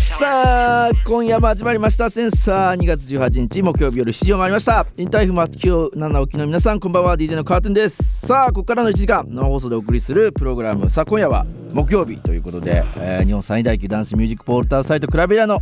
さあ今夜も始まりました。センサー2月18日木曜日夜7時を回りました。インターフ松清七沖の皆さんこんばんは。DJ のカーテンです。さあここからの1時間生放送でお送りするプログラムさあ今夜は木曜日ということで、えー、日本最大級ダンスミュージックポーターサイトクラビラの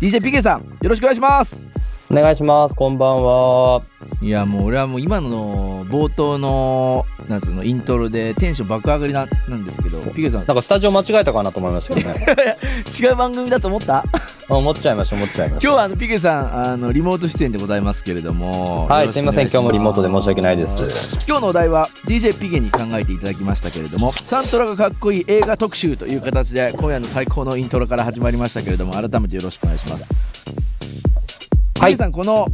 DJ ピケさんよろしくお願いします。お願いします。こんばんは。いやもう俺はもう今の冒頭のなんつうのイントロでテンション爆上がりななんですけどピケさんなんかスタジオ間違えたかなと思いましたけどね。違う番組だと思った？あ思っちゃいました、思っちゃいまし今日はあのピケさんあのリモート出演でございますけれどもた。はい、すいません。今日もリモートで申し訳ないです。今日のお題は DJ ピゲに考えていただきましたけれどもサントラがかっこいい映画特集という形で今夜の最高のイントロから始まりましたけれども改めてよろしくお願いしますはい。さんこの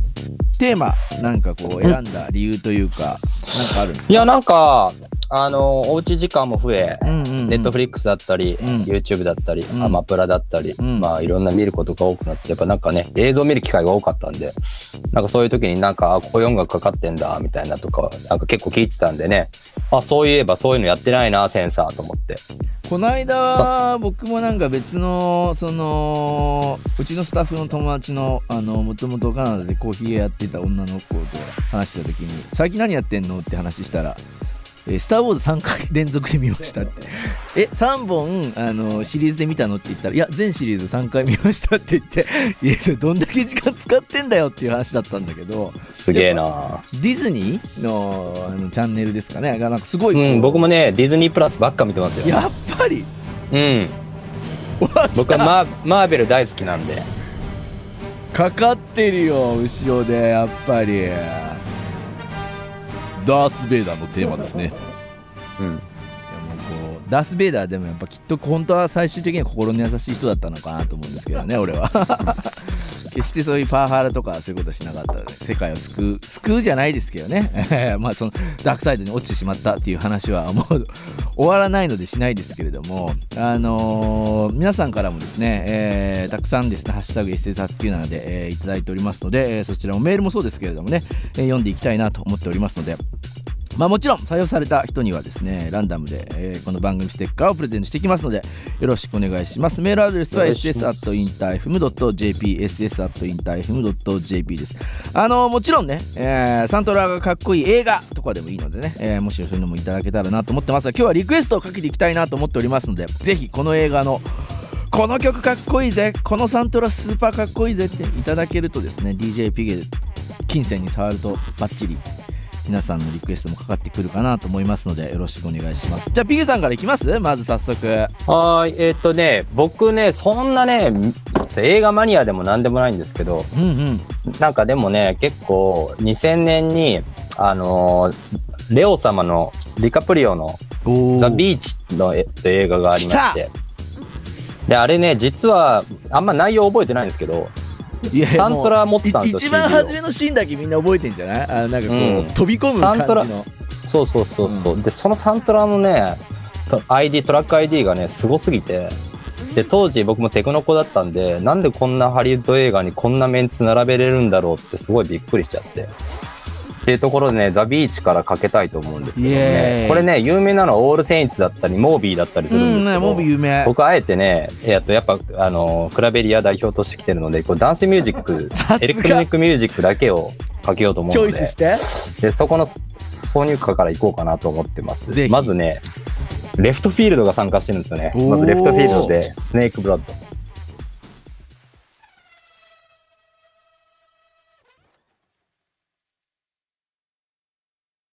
テーマなんかこう選んだ理由というかなんかあるんですか？いや、なんか、あの、おうち時間も増え、うんうんうん。ネットフリックスだったり、ん。YouTube だったり、ん。アマプラだったり、ん。まあいろんな見ることが多くなって、やっぱなんかね、映像見る機会が多かったんで、なんかそういう時になんか、あ、こういう音楽かかってんだ、みたいなとか、なんか結構聞いてたんでね、あ、そういえばそういうのやってないな、センサーと思って。この間は僕もなんか別のそのうちのスタッフの友達のあのもともとカナダでコーヒー屋やってた女の子と話した時に「最近何やってんの?」って話したら「えスター・ウォーズ3回連続で見ました」って「え3本あのシリーズで見たの?」って言ったら「いや全シリーズ3回見ました」って言って「いやそれどんだけ時間使ってんだよ」っていう話だったんだけどすげえなディズニーのあのチャンネルですかねがなんかすごいこううん、僕もね、ディズニープラスばっか見てますよ。やっぱり？うん。わ僕はマーマーベル大好きなんで。かかってるよ後ろでやっぱりダース・ベイダーのテーマですねうん。ダース・ベイダーでもやっぱきっと本当は最終的には心の優しい人だったのかなと思うんですけどね 俺は。決してそういうパワハラとかそういうことはしなかったので世界を救う救うじゃないですけどね。まあそのダークサイドに落ちてしまったっていう話はもう終わらないのでしないですけれどもあのー皆さんからもですね、えーたくさんですね「ハッシュタグ #SS897」で、えーいただいておりますので、えーそちらもメールもそうですけれどもね、えー読んでいきたいなと思っておりますのでまあもちろん採用された人にはですねランダムで、えーこの番組ステッカーをプレゼントしていきますのでよろしくお願いします。メールアドレスはお願いします。ss.interfm.jp ss.interfm.jp です。あのもちろんね、えーサントラがかっこいい映画とかでもいいのでね、えーもしそういうのもいただけたらなと思ってます。が今日はリクエストをかけていきたいなと思っておりますのでぜひこの映画のこの曲かっこいいぜこのサントラスーパーかっこいいぜっていただけるとですね DJ ピゲ金銭に触るとバッチリ皆さんのリクエストもかかってくるかなと思いますのでよろしくお願いします。じゃあピゲさんからいきます？まず早速。はーい、えーっとね、僕ね、そんなね、映画マニアでもなんでもないんですけど、うんうん。なんかでもね、結構2000年に、あのーレオ様のディカプリオのおザ・ビーチのえ映画がありまして、で、あれね、実はあんま内容覚えてないんですけど、サントラ持ってたんですよ一番初めのシーンだけみんな覚えてんじゃない？あなんかこう、うん。飛び込む感じサントラのそうそうそうそう、でそのサントラのねと ID トラック ID がねすごすぎて。で当時僕もテクノっ子だったんでなんでこんなハリウッド映画にこんなメンツ並べれるんだろうってすごいびっくりしちゃってっていうところでね The Beach からかけたいと思うんですけどね。これね有名なのは All Saints だったり Moby だったりすうるんですけど、んね Moby 有名。僕あえてね、えっと、やっぱ、あの、 clubberia 代表として来てるので、こうダンスミュージック エレクトロニックミュージックだけをかけようと思うチョので、イスして。で、そこの挿入歌から行こうかなと思ってます。まずね、レフトフィールドが参加してるんですよね。まずレフトフィールドで、スネークブラッド。